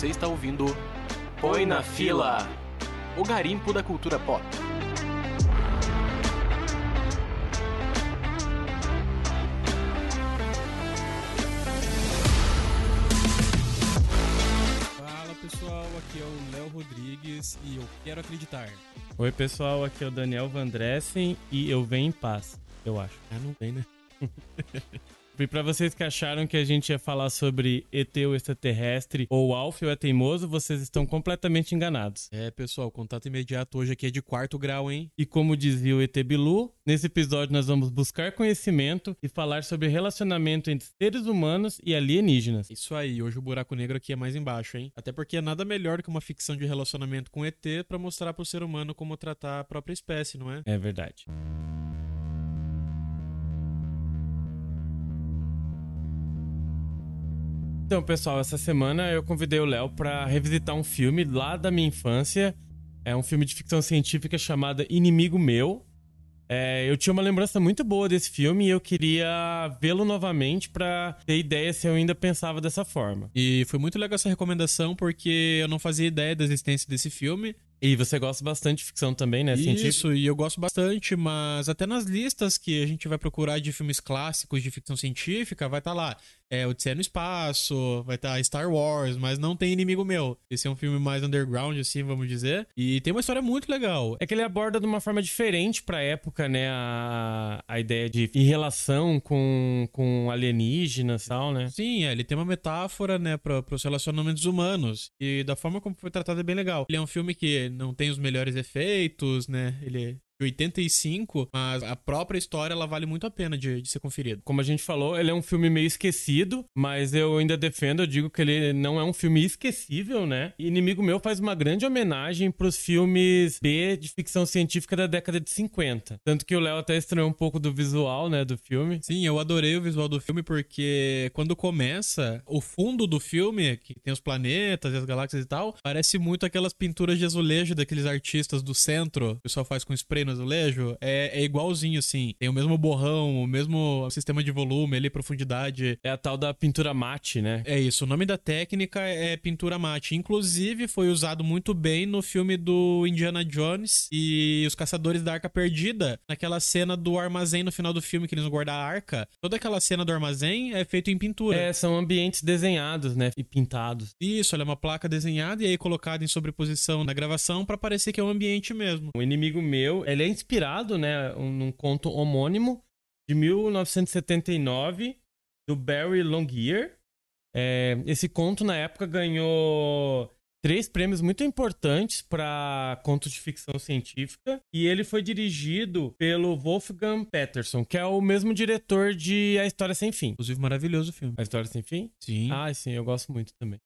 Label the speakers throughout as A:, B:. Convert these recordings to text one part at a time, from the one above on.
A: Você está ouvindo Põe na Fila o garimpo da cultura pop.
B: Fala pessoal, aqui é o Léo Rodrigues e eu quero acreditar.
C: Oi pessoal, aqui é o Daniel Vandressen e eu venho em paz, eu acho.
B: Ah, não vem, né?
C: E pra vocês que acharam que a gente ia falar sobre ET o extraterrestre ou Alfio é teimoso, vocês estão completamente enganados.
B: É, pessoal, contato imediato hoje aqui é de quarto grau, hein?
C: E como dizia o ET Bilu, nesse episódio nós vamos buscar conhecimento e falar sobre relacionamento entre seres humanos e alienígenas.
B: Isso aí, hoje o buraco negro aqui é mais embaixo, hein? Até porque é nada melhor do que uma ficção de relacionamento com ET pra mostrar pro ser humano como tratar a própria espécie, não é?
C: É verdade. Então, pessoal, essa semana eu convidei o Léo para revisitar um filme lá da minha infância. É um filme de ficção científica chamado Inimigo Meu. É, eu tinha uma lembrança muito boa desse filme e eu queria vê-lo novamente para ter ideia se eu ainda pensava dessa forma.
B: E foi muito legal essa recomendação porque eu não fazia ideia da existência desse filme.
C: E você gosta bastante de ficção também, né? Científica?
B: Isso, e eu gosto bastante, mas até nas listas que a gente vai procurar de filmes clássicos de ficção científica, vai estar tá lá. É Odisseia no Espaço, vai estar tá Star Wars, mas não tem Inimigo Meu. Esse é um filme mais underground, assim, vamos dizer. E tem uma história muito legal.
C: É que ele aborda de uma forma diferente pra época, né? A, a ideia de em relação com, com alienígenas e tal, né?
B: Sim, é, ele tem uma metáfora, né, pra, pros relacionamentos humanos. E da forma como foi tratado é bem legal. Ele é um filme que não tem os melhores efeitos, né? Ele 85, mas a própria história ela vale muito a pena de, de, ser conferida.
C: Como a gente falou, ele é um filme meio esquecido, mas eu ainda defendo, eu digo que ele não é um filme esquecível, né? Inimigo Meu faz uma grande homenagem pros filmes B de ficção científica da década de 50. Tanto que o Léo até estranhou um pouco do visual, né, do filme.
B: Sim, eu adorei o visual do filme porque quando começa, o fundo do filme, que tem os planetas e as galáxias e tal, parece muito aquelas pinturas de azulejo daqueles artistas do centro, que o pessoal faz com spray no azulejo, é, é igualzinho, assim. Tem o mesmo borrão, o mesmo sistema de volume ali, profundidade.
C: É a tal da pintura mate, né?
B: É isso. O nome da técnica é pintura mate. Inclusive, foi usado muito bem no filme do Indiana Jones e os Caçadores da Arca Perdida, naquela cena do armazém no final do filme que eles vão guardar a arca. Toda aquela cena do armazém é feito em pintura.
C: É, são ambientes desenhados, né? E pintados.
B: Isso, ela é uma placa desenhada e aí colocada em sobreposição na gravação para parecer que é um ambiente mesmo.
C: O inimigo meu, ele é inspirado, né, num conto homônimo de 1979 do Barry Longear. É, esse conto na época ganhou três prêmios muito importantes para contos de ficção científica e ele foi dirigido pelo Wolfgang Peterson, que é o mesmo diretor de A História Sem Fim.
B: Inclusive maravilhoso o filme.
C: A História Sem Fim?
B: Sim.
C: Ah, sim, eu gosto muito também.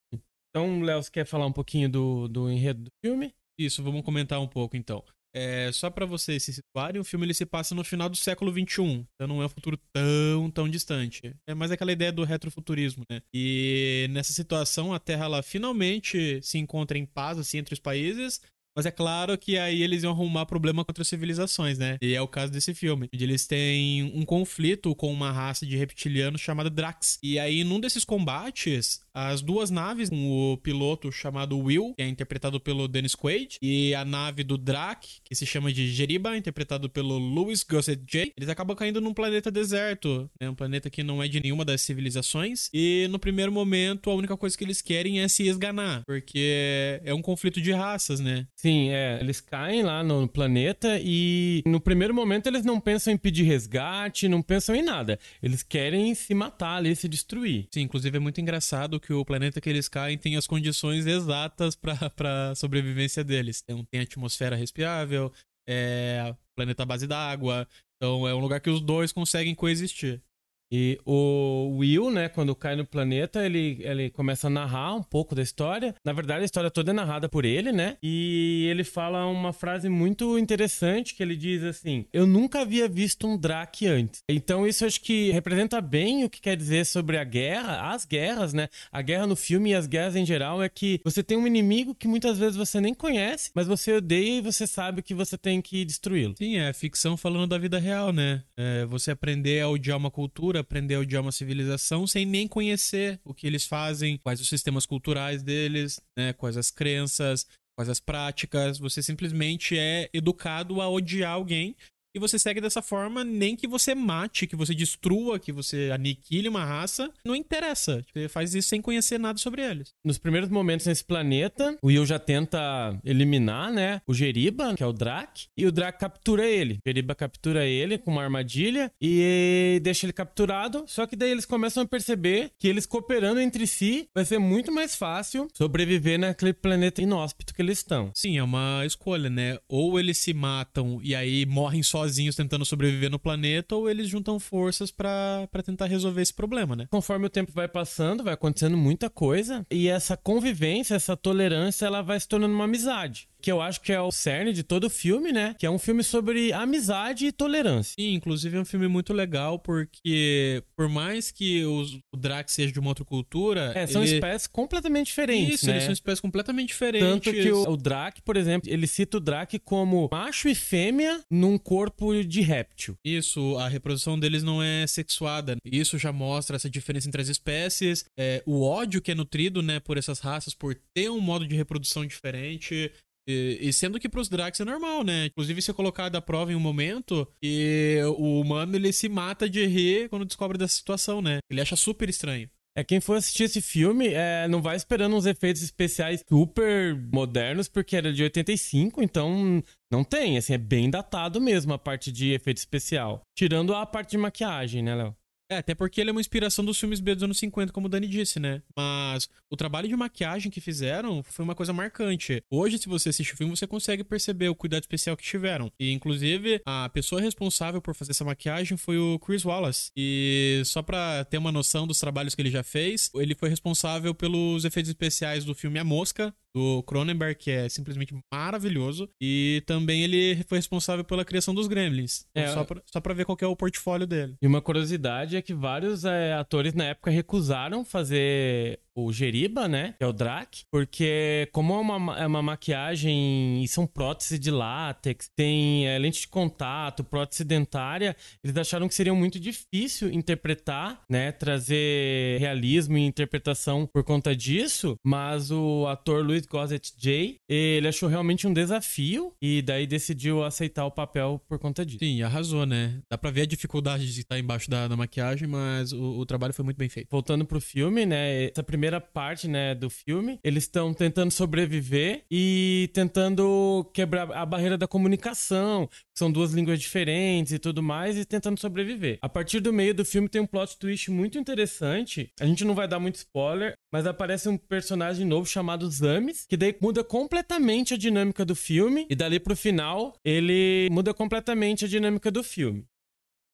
C: Então, Léo, você quer falar um pouquinho do, do enredo do filme?
B: Isso, vamos comentar um pouco então. É, só para vocês se situarem, o filme ele se passa no final do século XXI, então não é um futuro tão, tão distante. É mais aquela ideia do retrofuturismo, né? E nessa situação, a Terra ela finalmente se encontra em paz assim, entre os países, mas é claro que aí eles iam arrumar problema contra as civilizações, né? E é o caso desse filme. Onde eles têm um conflito com uma raça de reptilianos chamada Drax. E aí, num desses combates, as duas naves, com o piloto chamado Will, que é interpretado pelo Dennis Quaid, e a nave do Drac, que se chama de Jeriba, interpretado pelo Louis Gossett J, eles acabam caindo num planeta deserto, né? Um planeta que não é de nenhuma das civilizações. E no primeiro momento, a única coisa que eles querem é se esganar, porque é um conflito de raças, né?
C: Sim, é. Eles caem lá no planeta e no primeiro momento eles não pensam em pedir resgate, não pensam em nada. Eles querem se matar ali, se destruir.
B: Sim, inclusive é muito engraçado que o planeta que eles caem tem as condições exatas para sobrevivência deles. Tem, tem atmosfera respirável, é planeta base d'água. Então é um lugar que os dois conseguem coexistir.
C: E o Will, né, quando cai no planeta, ele, ele começa a narrar um pouco da história. Na verdade, a história toda é narrada por ele, né? E ele fala uma frase muito interessante que ele diz assim: "Eu nunca havia visto um Drake antes". Então isso acho que representa bem o que quer dizer sobre a guerra, as guerras, né? A guerra no filme e as guerras em geral é que você tem um inimigo que muitas vezes você nem conhece, mas você odeia e você sabe que você tem que destruí-lo.
B: Sim, é ficção falando da vida real, né? É você aprender a odiar uma cultura cultura, aprender o idioma, civilização, sem nem conhecer o que eles fazem, quais os sistemas culturais deles, né, quais as crenças, quais as práticas. Você simplesmente é educado a odiar alguém e você segue dessa forma, nem que você mate, que você destrua, que você aniquile uma raça, não interessa. Você faz isso sem conhecer nada sobre eles.
C: Nos primeiros momentos nesse planeta, o Will já tenta eliminar, né, o Geriba, que é o Drac, e o Drac captura ele. O Geriba captura ele com uma armadilha e deixa ele capturado, só que daí eles começam a perceber que eles cooperando entre si vai ser muito mais fácil sobreviver naquele planeta inóspito que eles estão.
B: Sim, é uma escolha, né? Ou eles se matam e aí morrem só sozinhos tentando sobreviver no planeta ou eles juntam forças para tentar resolver esse problema, né?
C: Conforme o tempo vai passando, vai acontecendo muita coisa e essa convivência, essa tolerância, ela vai se tornando uma amizade que eu acho que é o cerne de todo o filme, né? Que é um filme sobre amizade e tolerância.
B: Sim, inclusive é um filme muito legal porque por mais que os, o Drax seja de uma outra cultura,
C: é, são
B: ele...
C: espécies completamente diferentes,
B: Isso,
C: né?
B: eles são espécies completamente diferentes.
C: Tanto que o, o Drac, por exemplo, ele cita o Drac como macho e fêmea num corpo de réptil.
B: Isso, a reprodução deles não é sexuada. Isso já mostra essa diferença entre as espécies, é, o ódio que é nutrido, né, por essas raças, por ter um modo de reprodução diferente. E, e, sendo que pros Drax é normal, né? Inclusive, ser colocado à prova em um momento e o humano ele se mata de rir quando descobre dessa situação, né? Ele acha super estranho.
C: É, quem for assistir esse filme é, não vai esperando uns efeitos especiais super modernos, porque era de 85, então não tem, assim, é bem datado mesmo a parte de efeito especial. Tirando a parte de maquiagem, né, Léo?
B: É, até porque ele é uma inspiração dos filmes B dos anos 50, como o Dani disse, né? Mas o trabalho de maquiagem que fizeram foi uma coisa marcante. Hoje, se você assiste o filme, você consegue perceber o cuidado especial que tiveram. E, inclusive, a pessoa responsável por fazer essa maquiagem foi o Chris Wallace. E só pra ter uma noção dos trabalhos que ele já fez, ele foi responsável pelos efeitos especiais do filme A Mosca, do Cronenberg, que é simplesmente maravilhoso. E também ele foi responsável pela criação dos Gremlins. É, só, pra, só pra ver qual é o portfólio dele.
C: E uma curiosidade é que vários é, atores na época recusaram fazer o Geriba, né? Que é o Drac. Porque, como é uma, é uma maquiagem e são próteses de látex, tem é, lente de contato, prótese dentária, eles acharam que seria muito difícil interpretar, né? Trazer realismo e interpretação por conta disso. Mas o ator Louis Gossett Jay, ele achou realmente um desafio e daí decidiu aceitar o papel por conta disso.
B: Sim, arrasou, né? Dá pra ver a dificuldade de estar embaixo da, da maquiagem, mas o, o trabalho foi muito bem feito.
C: Voltando pro filme, né? Essa primeira primeira parte, né, do filme, eles estão tentando sobreviver e tentando quebrar a barreira da comunicação, são duas línguas diferentes e tudo mais, e tentando sobreviver. A partir do meio do filme tem um plot twist muito interessante. A gente não vai dar muito spoiler, mas aparece um personagem novo chamado Zamis, que daí muda completamente a dinâmica do filme, e dali pro final ele muda completamente a dinâmica do filme.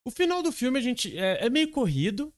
C: O final do filme a gente é, é meio corrido,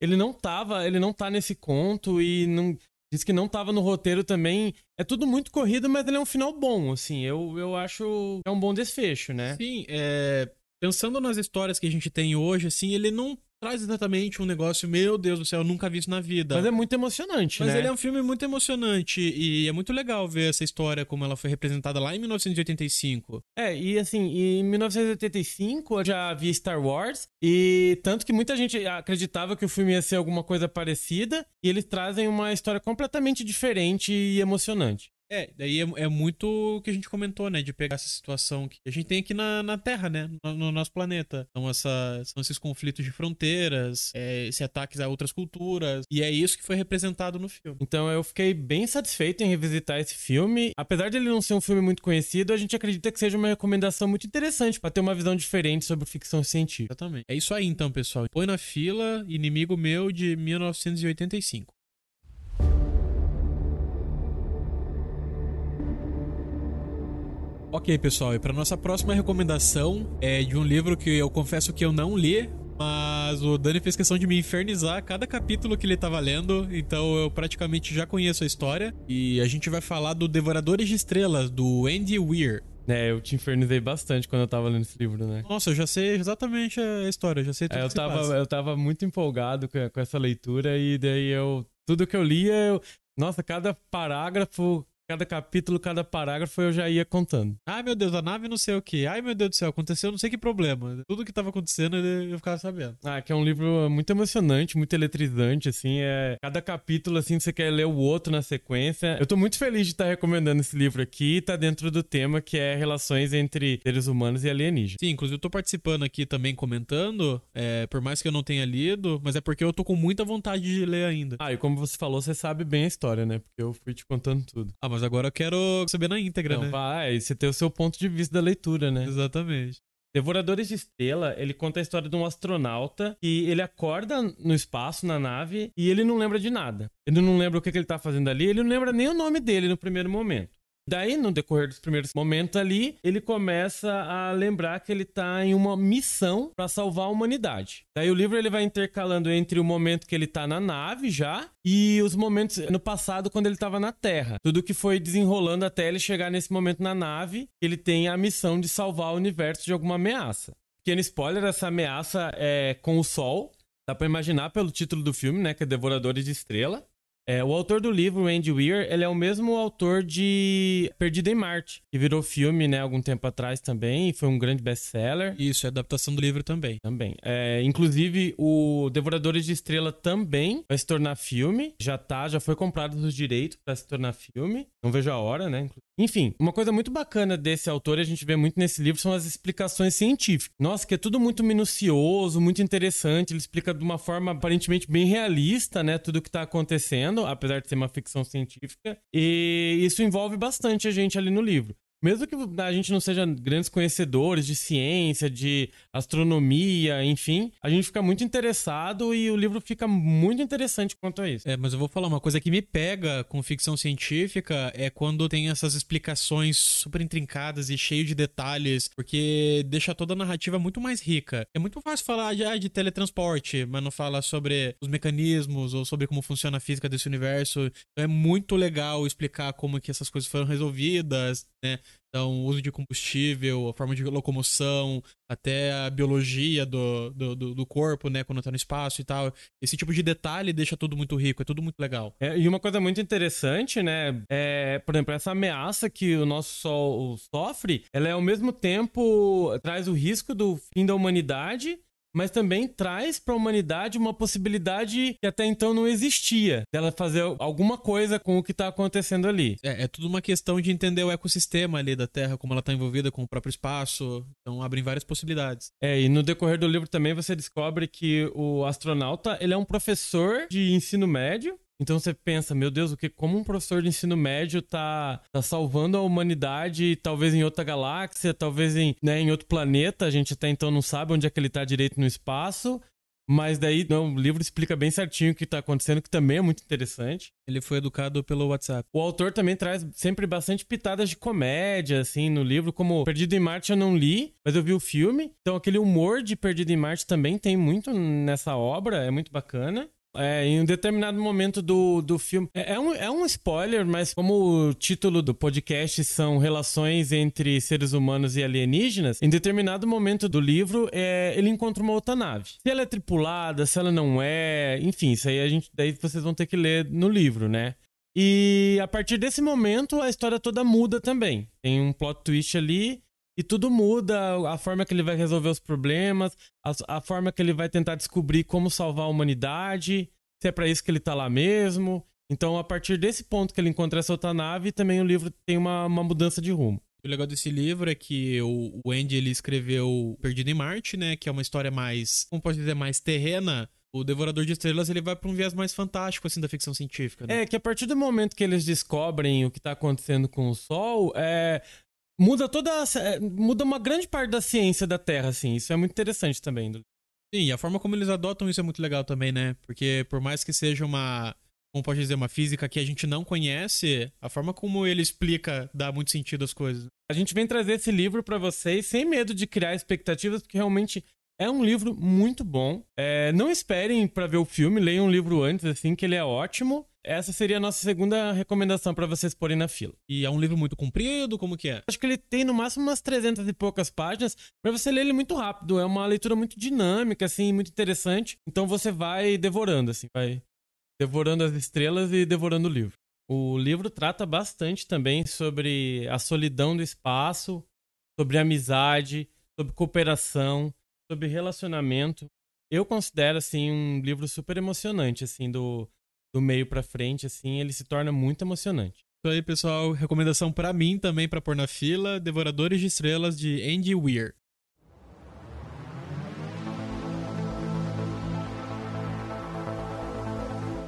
C: ele não tava, ele não tá nesse conto e não diz que não tava no roteiro também. É tudo muito corrido, mas ele é um final bom, assim. Eu, eu acho é um bom desfecho, né?
B: Sim, é, pensando nas histórias que a gente tem hoje, assim, ele não traz exatamente um negócio, meu Deus do céu, eu nunca vi isso na vida.
C: Mas é muito emocionante,
B: Mas
C: né?
B: ele é um filme muito emocionante e é muito legal ver essa história como ela foi representada lá em 1985.
C: É, e assim, em 1985 eu já vi Star Wars e tanto que muita gente acreditava que o filme ia ser alguma coisa parecida e eles trazem uma história completamente diferente e emocionante.
B: É, daí é, é, muito o que a gente comentou, né? De pegar essa situação que a gente tem aqui na, na Terra, né? No, no nosso planeta. Então, essa, são esses conflitos de fronteiras, é, esses ataques a outras culturas. E é isso que foi representado no filme.
C: Então, eu fiquei bem satisfeito em revisitar esse filme. Apesar de ele não ser um filme muito conhecido, a gente acredita que seja uma recomendação muito interessante para ter uma visão diferente sobre ficção científica.
B: Exatamente. É isso aí, então, pessoal. Põe na fila Inimigo Meu de 1985. Ok, pessoal, e para nossa próxima recomendação é de um livro que eu confesso que eu não li, mas o Dani fez questão de me infernizar cada capítulo que ele tava lendo, então eu praticamente já conheço a história. E a gente vai falar do Devoradores de Estrelas, do Andy Weir.
C: É, eu te infernizei bastante quando eu tava lendo esse livro, né?
B: Nossa, eu já sei exatamente a história, já sei tudo
C: é, eu
B: que
C: tava,
B: passa.
C: Eu tava muito empolgado com, com essa leitura e daí eu... Tudo que eu lia, eu... Nossa, cada parágrafo cada capítulo, cada parágrafo eu já ia contando.
B: Ai meu Deus, a nave não sei o que. Ai meu Deus do céu, aconteceu não sei que problema. Tudo que tava acontecendo eu ficava sabendo.
C: Ah, que é um livro muito emocionante, muito eletrizante, assim. É... Cada capítulo, assim, você quer ler o outro na sequência. Eu tô muito feliz de estar recomendando esse livro aqui. Tá dentro do tema que é relações entre seres humanos e alienígenas.
B: Sim, inclusive eu tô participando aqui também comentando, é, por mais que eu não tenha lido, mas é porque eu tô com muita vontade de ler ainda.
C: Ah, e como você falou, você sabe bem a história, né? Porque eu fui te contando tudo.
B: Ah, mas agora eu quero saber na íntegra,
C: Não,
B: né?
C: vai, você tem o seu ponto de vista da leitura, né?
B: Exatamente.
C: Devoradores de Estrela, ele conta a história de um astronauta que ele acorda no espaço, na nave, e ele não lembra de nada. Ele não lembra o que, que ele tá fazendo ali, ele não lembra nem o nome dele no primeiro momento. Daí, no decorrer dos primeiros momentos ali, ele começa a lembrar que ele tá em uma missão para salvar a humanidade. Daí o livro ele vai intercalando entre o momento que ele tá na nave já e os momentos no passado quando ele tava na Terra. Tudo que foi desenrolando até ele chegar nesse momento na nave, ele tem a missão de salvar o universo de alguma ameaça. Pequeno spoiler, essa ameaça é com o Sol. Dá pra imaginar pelo título do filme, né? Que é Devoradores de Estrela. É, o autor do livro, Andy Weir, ele é o mesmo autor de Perdido em Marte, que virou filme, né, algum tempo atrás também, e foi um grande best-seller.
B: Isso, é adaptação do livro também.
C: Também. É, inclusive, o Devoradores de Estrela também vai se tornar filme. Já tá, já foi comprado os direitos para se tornar filme. Não vejo a hora, né? Enfim, uma coisa muito bacana desse autor, a gente vê muito nesse livro, são as explicações científicas. Nossa, que é tudo muito minucioso, muito interessante. Ele explica de uma forma aparentemente bem realista, né? Tudo que tá acontecendo, apesar de ser uma ficção científica. E isso envolve bastante a gente ali no livro. Mesmo que a gente não seja grandes conhecedores de ciência, de astronomia, enfim, a gente fica muito interessado e o livro fica muito interessante quanto a isso.
B: É, mas eu vou falar uma coisa que me pega com ficção científica é quando tem essas explicações super intrincadas e cheio de detalhes, porque deixa toda a narrativa muito mais rica. É muito fácil falar de, ah, teletransporte, mas não fala sobre os mecanismos ou sobre como funciona a física desse universo. Então é muito legal explicar como que essas coisas foram resolvidas, né? Então, o uso de combustível, a forma de locomoção, até a biologia do, do, do, corpo, né, quando tá no espaço e tal. Esse tipo de detalhe deixa tudo muito rico, é tudo muito legal.
C: É, e uma coisa muito interessante, né, é, por exemplo, essa ameaça que o nosso Sol sofre, ela é ao mesmo tempo traz o risco do fim da humanidade mas também traz para a humanidade uma possibilidade que até então não existia, dela fazer alguma coisa com o que está acontecendo ali.
B: É, é tudo uma questão de entender o ecossistema ali da Terra, como ela está envolvida com o próprio espaço, então abrem várias possibilidades.
C: É, e no decorrer do livro também você descobre que o astronauta, ele é um professor de ensino médio, então você pensa, meu Deus, o que como um professor de ensino médio tá, tá salvando a humanidade, talvez em outra galáxia, talvez em, né, em outro planeta, a gente até então não sabe onde é que ele tá direito no espaço. Mas daí não, o livro explica bem certinho o que tá acontecendo, que também é muito interessante.
B: Ele foi educado pelo WhatsApp.
C: O autor também traz sempre bastante pitadas de comédia, assim, no livro, como Perdido em Marte eu não li, mas eu vi o filme. Então aquele humor de Perdido em Marte também tem muito nessa obra, é muito bacana. É, em um determinado momento do, do filme. É, é, um, é um spoiler, mas como o título do podcast são relações entre seres humanos e alienígenas, em determinado momento do livro, é, ele encontra uma outra nave. Se ela é tripulada, se ela não é, enfim, isso aí a gente. Daí vocês vão ter que ler no livro, né? E a partir desse momento, a história toda muda também. Tem um plot twist ali e tudo muda, a forma que ele vai resolver os problemas, a, a forma que ele vai tentar descobrir como salvar a humanidade, se é para isso que ele tá lá mesmo. Então, a partir desse ponto que ele encontra essa outra nave, também o livro tem uma, uma mudança de rumo.
B: O legal desse livro é que o, o Andy ele escreveu Perdido em Marte, né? Que é uma história mais, como pode dizer, mais terrena. O Devorador de Estrelas ele vai para um viés mais fantástico assim da ficção científica. Né?
C: É que a partir do momento que eles descobrem o que tá acontecendo com o Sol, é, muda toda a, muda uma grande parte da ciência da Terra, assim. Isso é muito interessante também.
B: Sim, e a forma como eles adotam isso é muito legal também, né? Porque por mais que seja uma, como pode dizer, uma física que a gente não conhece, a forma como ele explica dá muito sentido às coisas.
C: A gente vem trazer esse livro para vocês sem medo de criar expectativas, porque realmente é um livro muito bom. É, não esperem para ver o filme, leiam o livro antes, assim, que ele é ótimo. Essa seria a nossa segunda recomendação para vocês porem na fila.
B: E é um livro muito comprido, como que é?
C: Acho que ele tem no máximo umas 300 e poucas páginas, para você ler ele muito rápido. É uma leitura muito dinâmica, assim, muito interessante. Então você vai devorando, assim, vai devorando as estrelas e devorando o livro. O livro trata bastante também sobre a solidão do espaço, sobre amizade, sobre cooperação, sobre relacionamento. Eu considero assim um livro super emocionante, assim do, do meio para frente, assim ele se torna muito emocionante.
B: Isso aí, pessoal. Recomendação para mim também para pôr na fila: Devoradores de Estrelas de Andy Weir.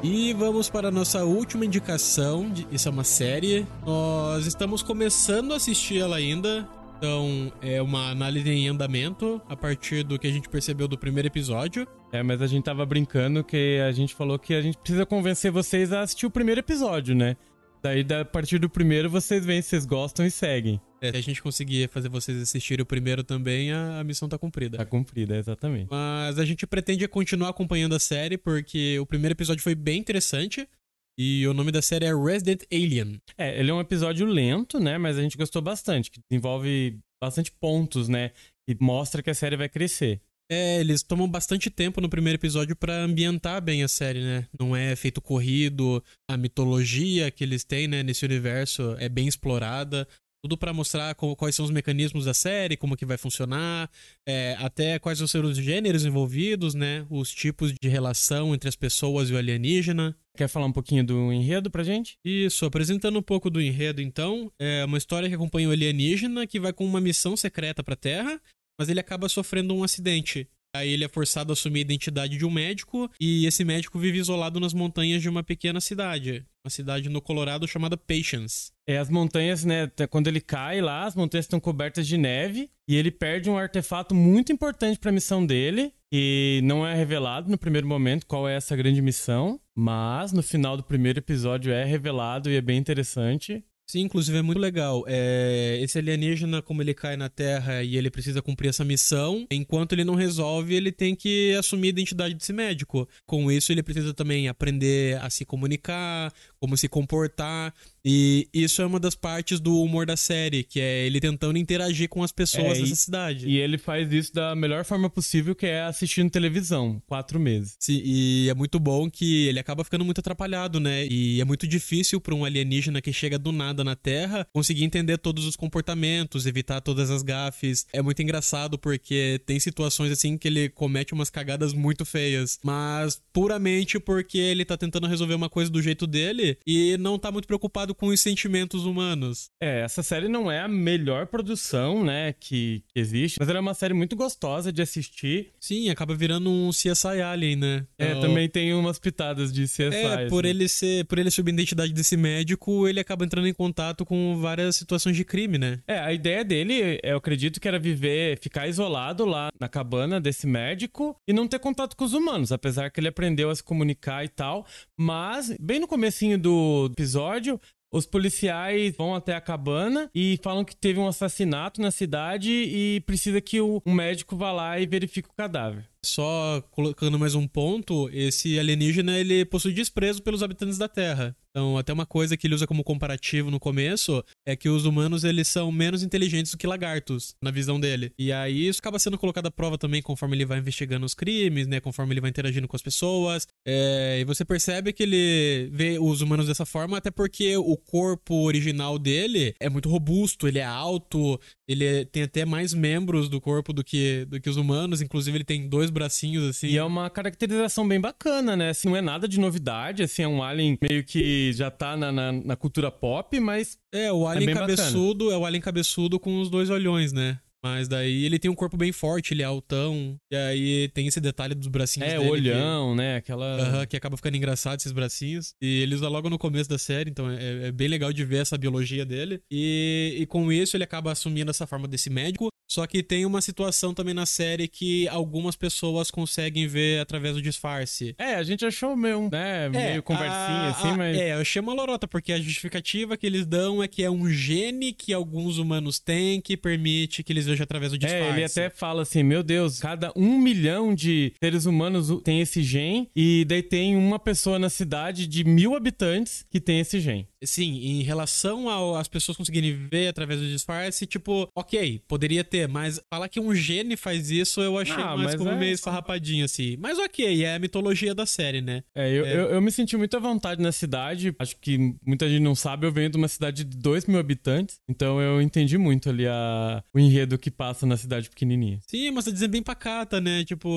B: E vamos para a nossa última indicação. Isso é uma série. Nós estamos começando a assistir ela ainda. Então, é uma análise em andamento a partir do que a gente percebeu do primeiro episódio.
C: É, mas a gente tava brincando que a gente falou que a gente precisa convencer vocês a assistir o primeiro episódio, né? Daí, a partir do primeiro, vocês veem se vocês gostam e seguem.
B: É, se a gente conseguir fazer vocês assistirem o primeiro também, a, a missão tá cumprida.
C: Tá cumprida, exatamente.
B: Mas a gente pretende continuar acompanhando a série, porque o primeiro episódio foi bem interessante. E o nome da série é Resident Alien.
C: É, ele é um episódio lento, né? Mas a gente gostou bastante, que desenvolve bastante pontos, né? E mostra que a série vai crescer.
B: É, eles tomam bastante tempo no primeiro episódio para ambientar bem a série, né? Não é feito corrido, a mitologia que eles têm, né, nesse universo é bem explorada. Tudo para mostrar quais são os mecanismos da série, como que vai funcionar, é, até quais vão ser os gêneros envolvidos, né? Os tipos de relação entre as pessoas e o alienígena.
C: Quer falar um pouquinho do enredo pra gente?
B: Isso, apresentando um pouco do enredo, então. É uma história que acompanha o alienígena que vai com uma missão secreta pra Terra, mas ele acaba sofrendo um acidente. Aí ele é forçado a assumir a identidade de um médico e esse médico vive isolado nas montanhas de uma pequena cidade, uma cidade no Colorado chamada Patience.
C: É, as montanhas, né, quando ele cai lá, as montanhas estão cobertas de neve e ele perde um artefato muito importante para a missão dele, e não é revelado no primeiro momento qual é essa grande missão, mas no final do primeiro episódio é revelado e é bem interessante.
B: Sim, inclusive é muito legal. É, esse alienígena, como ele cai na Terra e ele precisa cumprir essa missão, enquanto ele não resolve, ele tem que assumir a identidade desse médico. Com isso, ele precisa também aprender a se comunicar, como se comportar. E isso é uma das partes do humor da série, que é ele tentando interagir com as pessoas é, dessa cidade.
C: E ele faz isso da melhor forma possível, que é assistindo televisão, quatro meses.
B: Sim, e é muito bom que ele acaba ficando muito atrapalhado, né? E é muito difícil para um alienígena que chega do nada na Terra conseguir entender todos os comportamentos, evitar todas as gafes. É muito engraçado porque tem situações assim que ele comete umas cagadas muito feias, mas puramente porque ele tá tentando resolver uma coisa do jeito dele e não tá muito preocupado com os sentimentos humanos.
C: É, essa série não é a melhor produção, né, que, que existe, mas ela é uma série muito gostosa de assistir.
B: Sim, acaba virando um CSI Alien, né?
C: É, então... também tem umas pitadas de CSI.
B: É, por assim. ele ser, por ele sob a identidade desse médico, ele acaba entrando em contato com várias situações de crime, né?
C: É, a ideia dele, eu acredito que era viver, ficar isolado lá na cabana desse médico e não ter contato com os humanos, apesar que ele aprendeu a se comunicar e tal, mas bem no comecinho do episódio, os policiais vão até a cabana e falam que teve um assassinato na cidade e precisa que um médico vá lá e verifique o cadáver.
B: Só colocando mais um ponto, esse alienígena ele possui desprezo pelos habitantes da Terra. Então, até uma coisa que ele usa como comparativo no começo é que os humanos eles são menos inteligentes do que lagartos, na visão dele. E aí isso acaba sendo colocado à prova também conforme ele vai investigando os crimes, né? Conforme ele vai interagindo com as pessoas. É... e você percebe que ele vê os humanos dessa forma, até porque o corpo original dele é muito robusto, ele é alto, ele é... tem até mais membros do corpo do que, do que os humanos. Inclusive, ele tem dois bracinhos assim.
C: E é uma caracterização bem bacana, né? Assim, não é nada de novidade, assim, é um alien meio que já tá na, na, na cultura pop, mas.
B: É, o alien é cabeçudo bacana. é o alien cabeçudo com os dois olhões, né? Mas daí ele tem um corpo bem forte, ele é altão. E aí tem esse detalhe dos bracinhos
C: é,
B: dele.
C: É, olhão,
B: que,
C: né? Aquela.
B: Uh -huh, que acaba ficando engraçado esses bracinhos. E ele usa logo no começo da série, então é, é bem legal de ver essa biologia dele. E, e com isso ele acaba assumindo essa forma desse médico. Só que tem uma situação também na série que algumas pessoas conseguem ver através do disfarce.
C: É, a gente achou meio, né, é, meio conversinha a, assim, mas.
B: É, eu chamo a lorota, porque a justificativa que eles dão é que é um gene que alguns humanos têm que permite que eles veja através do disfarce.
C: É, ele até fala assim: meu Deus, cada um milhão de seres humanos tem esse gene, e daí tem uma pessoa na cidade de mil habitantes que tem esse gene.
B: Sim, em relação às pessoas conseguirem ver através do disfarce, tipo, ok, poderia ter, mas falar que um gene faz isso eu achei ah, mais como é... meio esfarrapadinho, assim. Mas ok, é a mitologia da série, né?
C: É, eu, é... eu, eu, me senti muito à vontade na cidade. Acho que muita gente não sabe, eu venho de uma cidade de 2 mil habitantes, então eu entendi muito ali a, o enredo que passa na cidade pequenininha.
B: Sim, mas tá dizendo bem pacata, né? Tipo,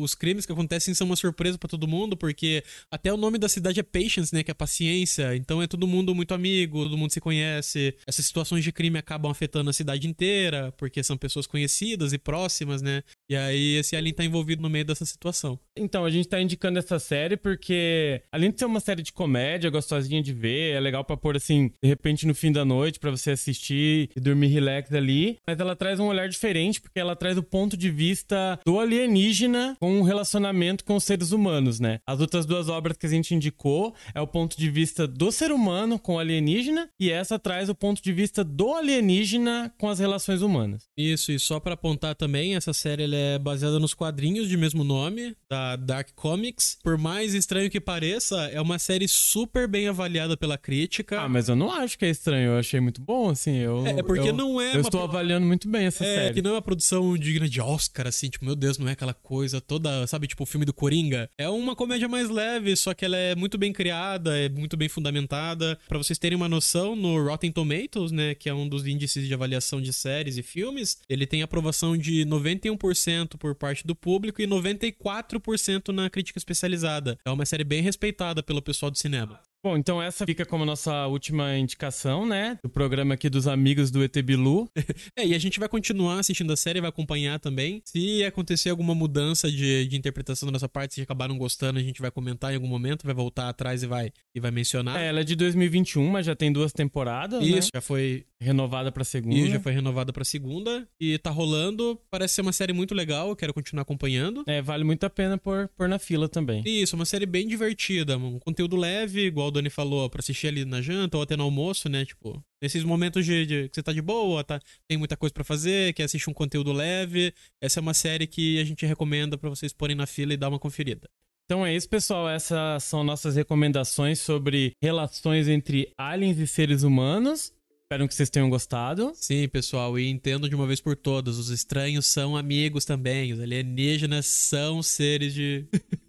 B: os crimes que acontecem são uma surpresa para todo mundo, porque até o nome da cidade é Patience, né? Que é paciência. Então é todo mundo mundo muito amigo, todo mundo se conhece. Essas situações de crime acabam afetando a cidade inteira, porque são pessoas conhecidas e próximas, né? E aí esse alien tá envolvido no meio dessa situação.
C: Então, a gente tá indicando essa série porque, além de ser uma série de comédia, gostosinha de ver, é legal pra pôr assim, de repente no fim da noite, para você assistir e dormir relax ali. Mas ela traz um olhar diferente, porque ela traz o ponto de vista do alienígena com um relacionamento com os seres humanos, né? As outras duas obras que a gente indicou é o ponto de vista do ser humano humano com o alienígena e essa traz o ponto de vista do alienígena com as relações humanas.
B: Isso, e só para apontar também, essa série é baseada nos quadrinhos de mesmo nome, da Dark Comics. Por mais estranho que pareça, é uma série super bem avaliada pela crítica.
C: Ah, mas eu não acho que é estranho, eu achei muito bom, assim. Eu,
B: é, é porque
C: eu,
B: não é.
C: Eu estou avaliando muito bem essa
B: é,
C: série.
B: Que não é uma produção digna de Oscar, assim, tipo, meu Deus, não é aquela coisa toda, sabe, tipo o filme do Coringa. É uma comédia mais leve, só que ela é muito bem criada, é muito bem fundamentada para vocês terem uma noção, no Rotten Tomatoes, né, que é um dos índices de avaliação de séries e filmes, ele tem aprovação de 91% por parte do público e 94% na crítica especializada. É uma série bem respeitada pelo pessoal do cinema.
C: Bom, então essa fica como nossa última indicação, né? Do programa aqui dos amigos do ET Bilu.
B: é, e a gente vai continuar assistindo a série, vai acompanhar também. Se acontecer alguma mudança de, de interpretação da nossa parte, se acabaram gostando, a gente vai comentar em algum momento, vai voltar atrás e vai, e vai mencionar.
C: É, ela é de 2021, mas já tem duas temporadas,
B: Isso,
C: né?
B: já foi...
C: Renovada pra segunda.
B: Isso, já foi renovada pra segunda. E tá rolando. Parece ser uma série muito legal, eu quero continuar acompanhando.
C: É, vale muito a pena pôr, pôr na fila também.
B: Isso, uma série bem divertida. Um conteúdo leve, igual o Dani falou, pra assistir ali na janta ou até no almoço, né? Tipo, nesses momentos de, de que você tá de boa, tá, tem muita coisa para fazer, quer assistir um conteúdo leve. Essa é uma série que a gente recomenda para vocês porem na fila e dar uma conferida.
C: Então é isso, pessoal. Essas são nossas recomendações sobre relações entre aliens e seres humanos. Espero que vocês tenham gostado.
B: Sim, pessoal, e entendo de uma vez por todas: os estranhos são amigos também. Os alienígenas são seres de.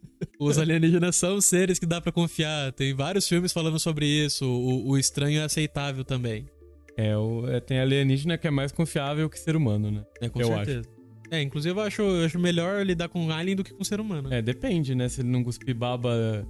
B: Os alienígenas são seres que dá para confiar. Tem vários filmes falando sobre isso. O, o estranho é aceitável também.
C: É, o, é, tem alienígena que é mais confiável que ser humano, né?
B: É, com eu certeza. Acho. É, inclusive eu acho, eu acho melhor lidar com um alien do que com um ser humano.
C: É, depende, né? Se ele não cuspir baba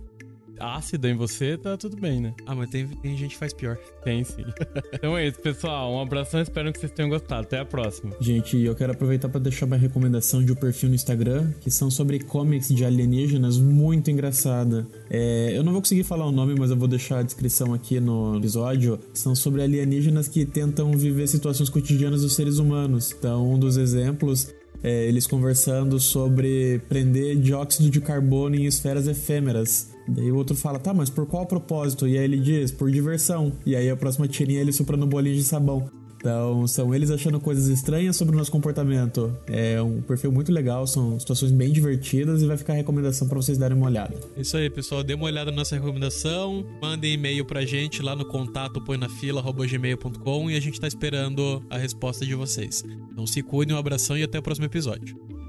C: ácida em você, tá tudo bem, né?
B: Ah, mas tem, tem gente que faz pior.
C: Tem sim. então é isso, pessoal. Um abração, espero que vocês tenham gostado. Até a próxima.
D: Gente, eu quero aproveitar para deixar uma recomendação de um perfil no Instagram, que são sobre comics de alienígenas, muito engraçada. É, eu não vou conseguir falar o nome, mas eu vou deixar a descrição aqui no episódio. São sobre alienígenas que tentam viver situações cotidianas dos seres humanos. Então, um dos exemplos é, eles conversando sobre prender dióxido de carbono em esferas efêmeras. Daí o outro fala, tá, mas por qual propósito? E aí ele diz, por diversão. E aí a próxima tirinha ele soprando bolinho de sabão. Então, são eles achando coisas estranhas sobre o nosso comportamento. É um perfil muito legal, são situações bem divertidas e vai ficar a recomendação para vocês darem uma olhada.
B: Isso aí, pessoal. Dê uma olhada na nossa recomendação. Mandem e-mail pra gente lá no contato põenafila.gmail.com e a gente tá esperando a resposta de vocês. Então se cuidem, um abração e até o próximo episódio.